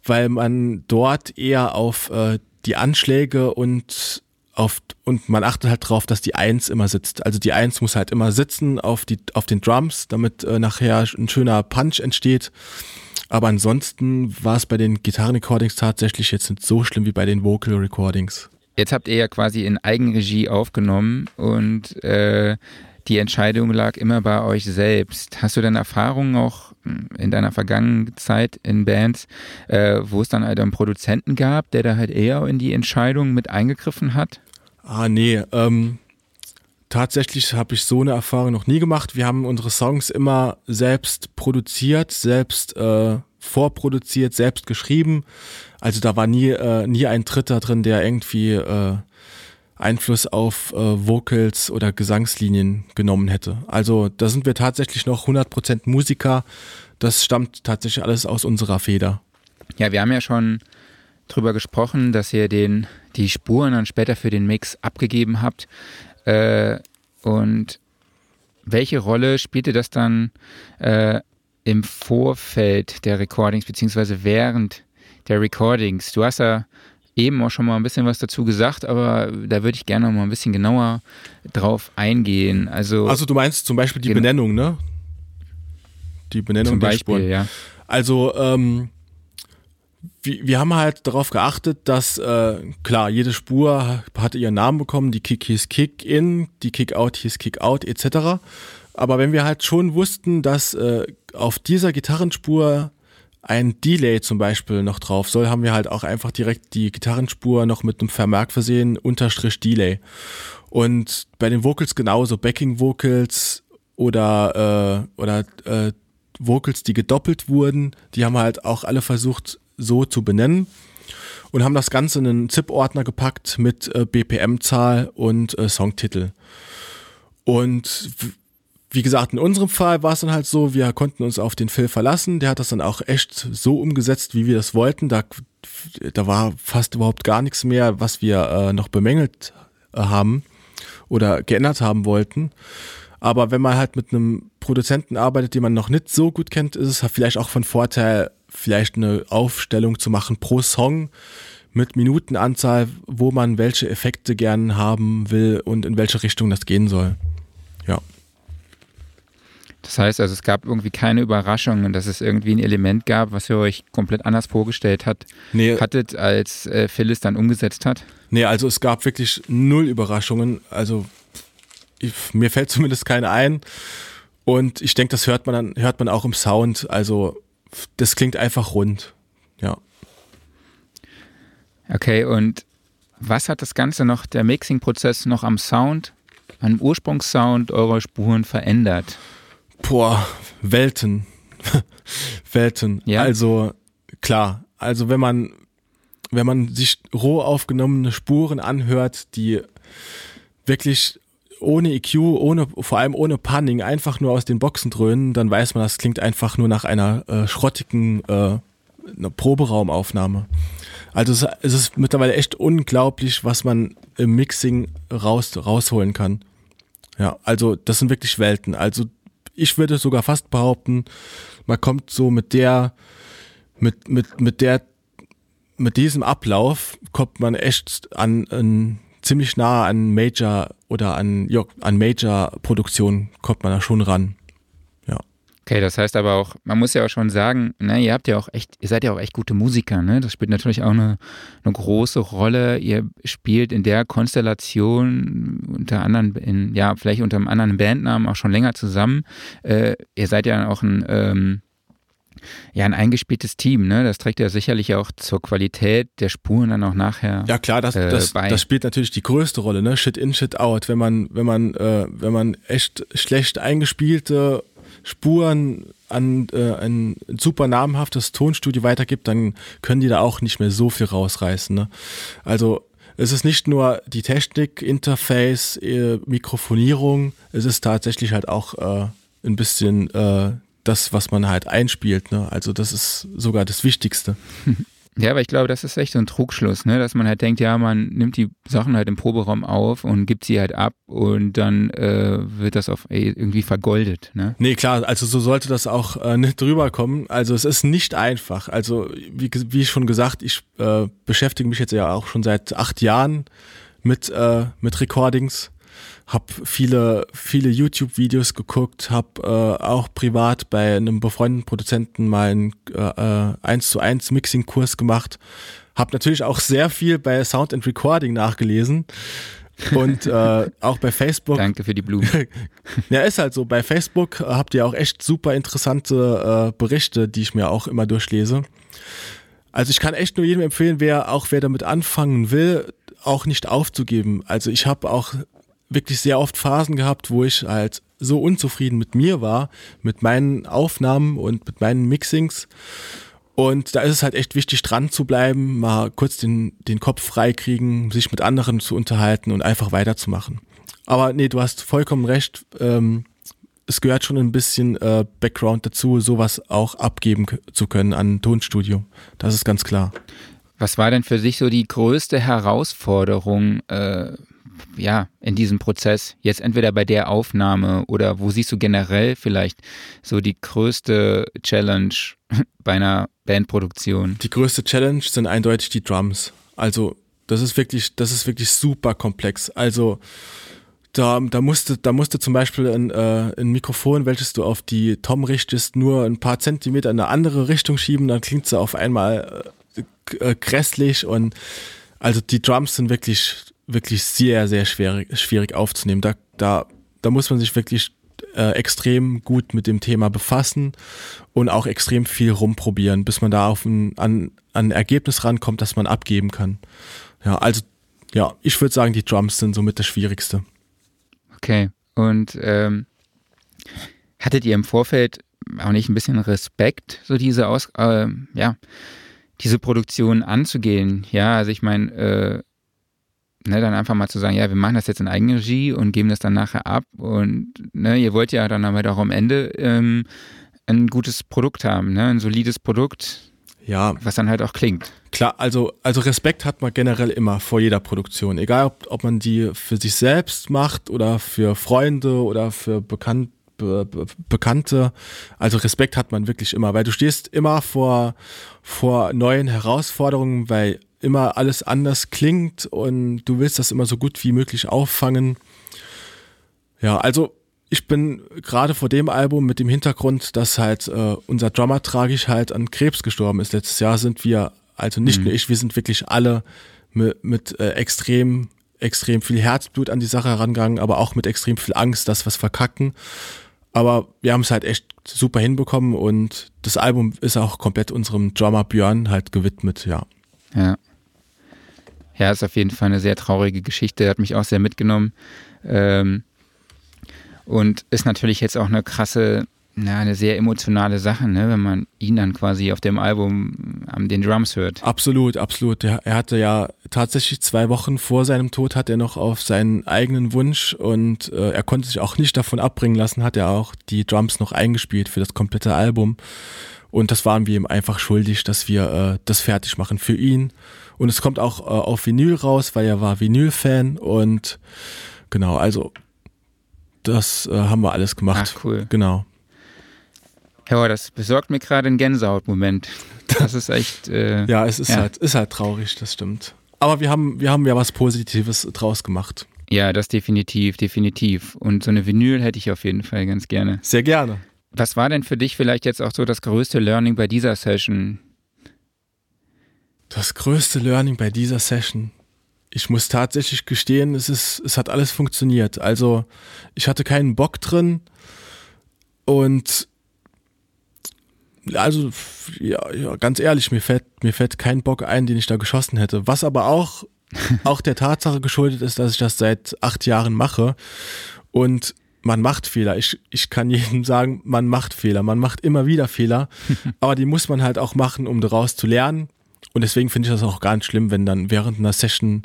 weil man dort eher auf äh, die Anschläge und auf, und man achtet halt drauf, dass die Eins immer sitzt. Also die Eins muss halt immer sitzen auf die, auf den Drums, damit äh, nachher ein schöner Punch entsteht. Aber ansonsten war es bei den Gitarren-Recordings tatsächlich jetzt nicht so schlimm wie bei den Vocal-Recordings. Jetzt habt ihr ja quasi in Eigenregie aufgenommen und äh, die Entscheidung lag immer bei euch selbst. Hast du denn Erfahrungen auch hm, in deiner vergangenen Zeit in Bands, äh, wo es dann halt einen Produzenten gab, der da halt eher in die Entscheidung mit eingegriffen hat? Ah, nee, ähm, tatsächlich habe ich so eine Erfahrung noch nie gemacht. Wir haben unsere Songs immer selbst produziert, selbst äh, vorproduziert, selbst geschrieben. Also da war nie, äh, nie ein Dritter drin, der irgendwie äh, Einfluss auf äh, Vocals oder Gesangslinien genommen hätte. Also da sind wir tatsächlich noch 100% Musiker. Das stammt tatsächlich alles aus unserer Feder. Ja, wir haben ja schon drüber gesprochen, dass ihr den, die Spuren dann später für den Mix abgegeben habt. Äh, und welche Rolle spielte das dann äh, im Vorfeld der Recordings, beziehungsweise während der Recordings? Du hast ja eben auch schon mal ein bisschen was dazu gesagt, aber da würde ich gerne noch mal ein bisschen genauer drauf eingehen. Also, also du meinst zum Beispiel die Benennung, ne? Die Benennung zum der Beispiel, Spuren. ja. Also ähm, wir, haben halt darauf geachtet, dass äh, klar, jede Spur hatte ihren Namen bekommen, die Kick hieß Kick-In, die Kick-Out hieß Kick-Out etc. Aber wenn wir halt schon wussten, dass äh, auf dieser Gitarrenspur ein Delay zum Beispiel noch drauf soll, haben wir halt auch einfach direkt die Gitarrenspur noch mit einem Vermerk versehen, Unterstrich Delay. Und bei den Vocals genauso, Backing Vocals oder, äh, oder äh, Vocals, die gedoppelt wurden, die haben halt auch alle versucht, so zu benennen und haben das Ganze in einen ZIP-Ordner gepackt mit äh, BPM-Zahl und äh, Songtitel. Und wie gesagt, in unserem Fall war es dann halt so, wir konnten uns auf den Phil verlassen. Der hat das dann auch echt so umgesetzt, wie wir das wollten. Da, da war fast überhaupt gar nichts mehr, was wir äh, noch bemängelt äh, haben oder geändert haben wollten. Aber wenn man halt mit einem Produzenten arbeitet, den man noch nicht so gut kennt, ist es halt vielleicht auch von Vorteil, vielleicht eine Aufstellung zu machen pro Song mit Minutenanzahl, wo man welche Effekte gern haben will und in welche Richtung das gehen soll. Ja. Das heißt also, es gab irgendwie keine Überraschungen, dass es irgendwie ein Element gab, was ihr euch komplett anders vorgestellt hat, nee. hattet, als äh, Phyllis dann umgesetzt hat? Nee, also es gab wirklich null Überraschungen. Also ich, mir fällt zumindest keine ein. Und ich denke, das hört man dann, hört man auch im Sound. Also das klingt einfach rund. Ja. Okay, und was hat das Ganze noch, der Mixing-Prozess noch am Sound, am Ursprungssound eurer Spuren verändert? Boah, Welten. Welten. Ja. Also klar, also wenn man wenn man sich roh aufgenommene Spuren anhört, die wirklich ohne EQ, ohne vor allem ohne Panning, einfach nur aus den Boxen dröhnen, dann weiß man, das klingt einfach nur nach einer äh, schrottigen äh, Proberaumaufnahme. Also es, es, ist mittlerweile echt unglaublich, was man im Mixing raus, rausholen kann. Ja, also das sind wirklich Welten. Also ich würde sogar fast behaupten, man kommt so mit der, mit, mit, mit der, mit diesem Ablauf kommt man echt an, an ziemlich nah an Major oder an, ja, an Major-Produktion kommt man da schon ran. Okay, das heißt aber auch, man muss ja auch schon sagen, ne, ihr habt ja auch echt, ihr seid ja auch echt gute Musiker, ne? Das spielt natürlich auch eine, eine große Rolle. Ihr spielt in der Konstellation unter anderem, ja, vielleicht unter einem anderen Bandnamen auch schon länger zusammen. Äh, ihr seid ja auch ein, ähm, ja, ein eingespieltes Team, ne? Das trägt ja sicherlich auch zur Qualität der Spuren dann auch nachher. Ja klar, das, äh, das, das spielt natürlich die größte Rolle, ne? Shit in, shit out. Wenn man, wenn man, äh, wenn man echt schlecht eingespielte Spuren an äh, ein super namhaftes Tonstudio weitergibt, dann können die da auch nicht mehr so viel rausreißen. Ne? Also es ist nicht nur die Technik, Interface, äh, Mikrofonierung, es ist tatsächlich halt auch äh, ein bisschen äh, das, was man halt einspielt. Ne? Also das ist sogar das Wichtigste. Ja, aber ich glaube, das ist echt so ein Trugschluss, ne? dass man halt denkt, ja, man nimmt die Sachen halt im Proberaum auf und gibt sie halt ab und dann äh, wird das auf ey, irgendwie vergoldet. Ne? Nee, klar, also so sollte das auch äh, nicht drüber kommen. Also es ist nicht einfach. Also wie, wie schon gesagt, ich äh, beschäftige mich jetzt ja auch schon seit acht Jahren mit, äh, mit Recordings habe viele, viele YouTube-Videos geguckt, habe äh, auch privat bei einem befreundeten Produzenten mal einen äh, 1 äh, zu 1 Mixing-Kurs gemacht, habe natürlich auch sehr viel bei Sound and Recording nachgelesen und äh, auch bei Facebook. Danke für die Blumen. ja, ist halt so. Bei Facebook habt ihr auch echt super interessante äh, Berichte, die ich mir auch immer durchlese. Also ich kann echt nur jedem empfehlen, wer auch wer damit anfangen will, auch nicht aufzugeben. Also ich habe auch wirklich sehr oft Phasen gehabt, wo ich halt so unzufrieden mit mir war, mit meinen Aufnahmen und mit meinen Mixings. Und da ist es halt echt wichtig, dran zu bleiben, mal kurz den, den Kopf freikriegen, sich mit anderen zu unterhalten und einfach weiterzumachen. Aber nee, du hast vollkommen recht. Ähm, es gehört schon ein bisschen äh, Background dazu, sowas auch abgeben zu können an Tonstudio. Das ist ganz klar. Was war denn für sich so die größte Herausforderung äh, ja, in diesem Prozess, jetzt entweder bei der Aufnahme oder wo siehst du generell vielleicht so die größte Challenge bei einer Bandproduktion? Die größte Challenge sind eindeutig die Drums. Also, das ist wirklich, das ist wirklich super komplex. Also, da, da musste, da musste zum Beispiel ein, äh, ein Mikrofon, welches du auf die Tom richtest, nur ein paar Zentimeter in eine andere Richtung schieben, dann klingt es auf einmal äh, äh, grässlich und also die Drums sind wirklich wirklich sehr, sehr schwierig, schwierig aufzunehmen. Da, da, da muss man sich wirklich äh, extrem gut mit dem Thema befassen und auch extrem viel rumprobieren, bis man da auf ein, an, an ein Ergebnis rankommt, das man abgeben kann. Ja, also ja, ich würde sagen, die Drums sind somit das Schwierigste. Okay. Und ähm, hattet ihr im Vorfeld auch nicht ein bisschen Respekt, so diese Aus, äh, ja, diese Produktion anzugehen? Ja, also ich meine, äh, ne, dann einfach mal zu sagen, ja, wir machen das jetzt in Eigenregie und geben das dann nachher ab und ne, ihr wollt ja dann aber auch am Ende ähm, ein gutes Produkt haben, ne, ein solides Produkt, ja. was dann halt auch klingt. Klar, also, also Respekt hat man generell immer vor jeder Produktion, egal ob, ob man die für sich selbst macht oder für Freunde oder für Bekannte. Be Be Bekannte. Also Respekt hat man wirklich immer, weil du stehst immer vor, vor neuen Herausforderungen, weil immer alles anders klingt und du willst das immer so gut wie möglich auffangen. Ja, also ich bin gerade vor dem Album mit dem Hintergrund, dass halt äh, unser Drummer tragisch halt an Krebs gestorben ist. Letztes Jahr sind wir, also nicht mhm. nur ich, wir sind wirklich alle mit, mit äh, extrem, extrem viel Herzblut an die Sache herangegangen, aber auch mit extrem viel Angst, dass wir es verkacken. Aber wir haben es halt echt super hinbekommen und das Album ist auch komplett unserem Drummer Björn halt gewidmet, ja. Ja. Ja, ist auf jeden Fall eine sehr traurige Geschichte, hat mich auch sehr mitgenommen. Ähm, und ist natürlich jetzt auch eine krasse, na, eine sehr emotionale Sache, ne, wenn man ihn dann quasi auf dem Album an den Drums hört. Absolut, absolut. Er, er hatte ja tatsächlich zwei Wochen vor seinem Tod hat er noch auf seinen eigenen Wunsch und äh, er konnte sich auch nicht davon abbringen lassen, hat er auch die Drums noch eingespielt für das komplette Album. Und das waren wir ihm einfach schuldig, dass wir äh, das fertig machen für ihn. Und es kommt auch äh, auf Vinyl raus, weil er war Vinyl-Fan und genau, also das äh, haben wir alles gemacht. Ach, cool. Genau. Ja, das besorgt mir gerade einen Gänsehautmoment. Das ist echt. Äh, ja, es ist ja. halt, ist halt traurig, das stimmt. Aber wir haben, wir haben ja was Positives draus gemacht. Ja, das definitiv, definitiv. Und so eine Vinyl hätte ich auf jeden Fall ganz gerne. Sehr gerne. Was war denn für dich vielleicht jetzt auch so das größte Learning bei dieser Session? Das größte Learning bei dieser Session. Ich muss tatsächlich gestehen, es ist, es hat alles funktioniert. Also, ich hatte keinen Bock drin und also, ja, ja, ganz ehrlich, mir fällt, mir fällt kein Bock ein, den ich da geschossen hätte. Was aber auch, auch der Tatsache geschuldet ist, dass ich das seit acht Jahren mache. Und man macht Fehler. Ich, ich kann jedem sagen, man macht Fehler. Man macht immer wieder Fehler. aber die muss man halt auch machen, um daraus zu lernen. Und deswegen finde ich das auch gar nicht schlimm, wenn dann während einer Session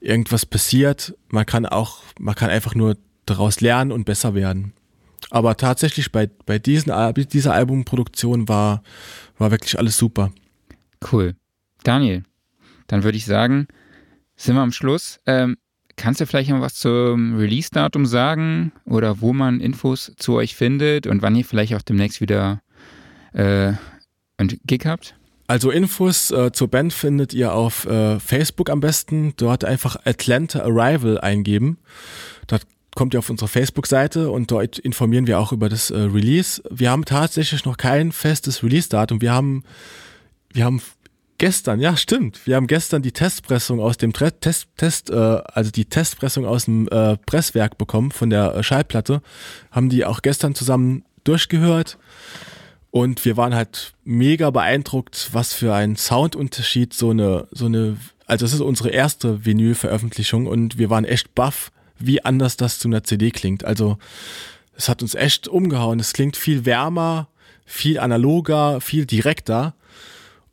irgendwas passiert. Man kann auch, man kann einfach nur daraus lernen und besser werden. Aber tatsächlich bei, bei diesen, dieser Albumproduktion war, war wirklich alles super. Cool. Daniel, dann würde ich sagen, sind wir am Schluss. Ähm, kannst du vielleicht noch was zum Release-Datum sagen oder wo man Infos zu euch findet und wann ihr vielleicht auch demnächst wieder äh, ein Gig habt? Also Infos äh, zur Band findet ihr auf äh, Facebook am besten. Dort einfach Atlanta Arrival eingeben. Dort kommt ihr auf unsere Facebook-Seite und dort informieren wir auch über das äh, Release. Wir haben tatsächlich noch kein festes Release-Datum. Wir haben, wir haben gestern, ja stimmt, wir haben gestern die Testpressung aus dem Tre Test, Test äh, also die Testpressung aus dem äh, Presswerk bekommen von der äh, Schallplatte. Haben die auch gestern zusammen durchgehört. Und wir waren halt mega beeindruckt, was für ein Soundunterschied so eine, so eine, also es ist unsere erste Vinyl-Veröffentlichung und wir waren echt baff, wie anders das zu einer CD klingt. Also es hat uns echt umgehauen. Es klingt viel wärmer, viel analoger, viel direkter.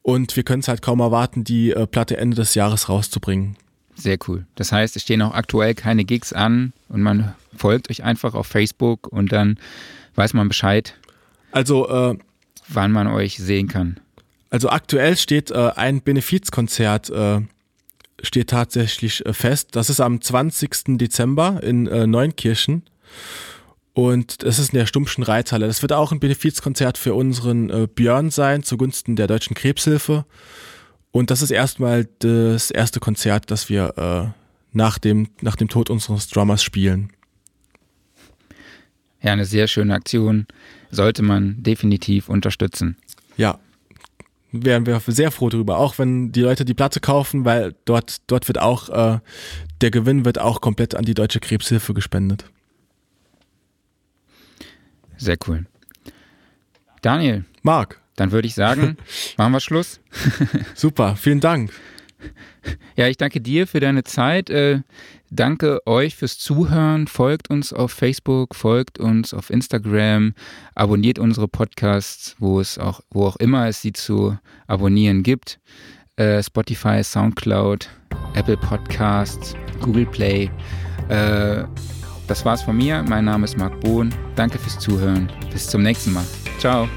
Und wir können es halt kaum erwarten, die äh, Platte Ende des Jahres rauszubringen. Sehr cool. Das heißt, es stehen auch aktuell keine Gigs an und man folgt euch einfach auf Facebook und dann weiß man Bescheid. Also äh, wann man euch sehen kann. Also aktuell steht äh, ein Benefizkonzert äh, steht tatsächlich äh, fest. Das ist am 20. Dezember in äh, Neunkirchen. Und es ist in der Stumpfschen Reithalle. Das wird auch ein Benefizkonzert für unseren äh, Björn sein, zugunsten der Deutschen Krebshilfe. Und das ist erstmal das erste Konzert, das wir äh, nach, dem, nach dem Tod unseres Drummers spielen. Ja, eine sehr schöne Aktion. Sollte man definitiv unterstützen. Ja, wären wir sehr froh darüber, auch wenn die Leute die Platte kaufen, weil dort, dort wird auch, äh, der Gewinn wird auch komplett an die Deutsche Krebshilfe gespendet. Sehr cool. Daniel. Marc. Dann würde ich sagen, machen wir Schluss. Super, vielen Dank. Ja, ich danke dir für deine Zeit. Äh, danke euch fürs Zuhören. Folgt uns auf Facebook, folgt uns auf Instagram, abonniert unsere Podcasts, wo es auch, wo auch immer es sie zu abonnieren gibt. Äh, Spotify, Soundcloud, Apple Podcasts, Google Play. Äh, das war's von mir. Mein Name ist Marc Bohn. Danke fürs Zuhören. Bis zum nächsten Mal. Ciao.